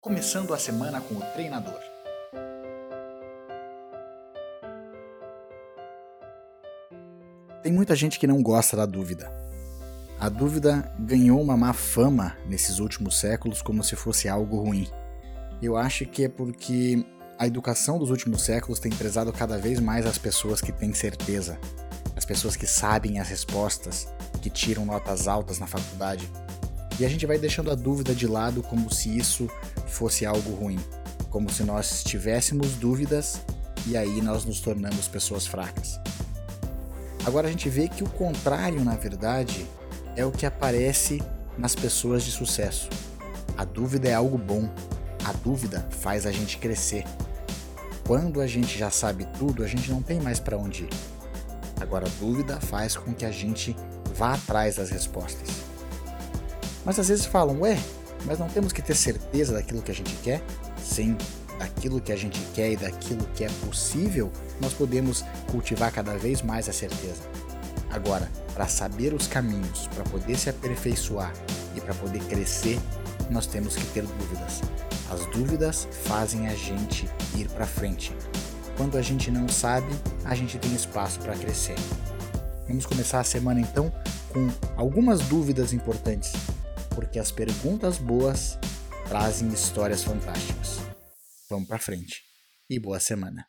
começando a semana com o treinador. Tem muita gente que não gosta da dúvida. A dúvida ganhou uma má fama nesses últimos séculos como se fosse algo ruim. Eu acho que é porque a educação dos últimos séculos tem prezado cada vez mais as pessoas que têm certeza, as pessoas que sabem as respostas, que tiram notas altas na faculdade. E a gente vai deixando a dúvida de lado como se isso fosse algo ruim, como se nós tivéssemos dúvidas e aí nós nos tornamos pessoas fracas. Agora a gente vê que o contrário, na verdade, é o que aparece nas pessoas de sucesso. A dúvida é algo bom. A dúvida faz a gente crescer. Quando a gente já sabe tudo, a gente não tem mais para onde ir. Agora a dúvida faz com que a gente vá atrás das respostas. Mas às vezes falam, ué, mas não temos que ter certeza daquilo que a gente quer? Sim, daquilo que a gente quer e daquilo que é possível, nós podemos cultivar cada vez mais a certeza. Agora, para saber os caminhos, para poder se aperfeiçoar e para poder crescer, nós temos que ter dúvidas. As dúvidas fazem a gente ir para frente. Quando a gente não sabe, a gente tem espaço para crescer. Vamos começar a semana então com algumas dúvidas importantes porque as perguntas boas trazem histórias fantásticas. Vamos para frente e boa semana.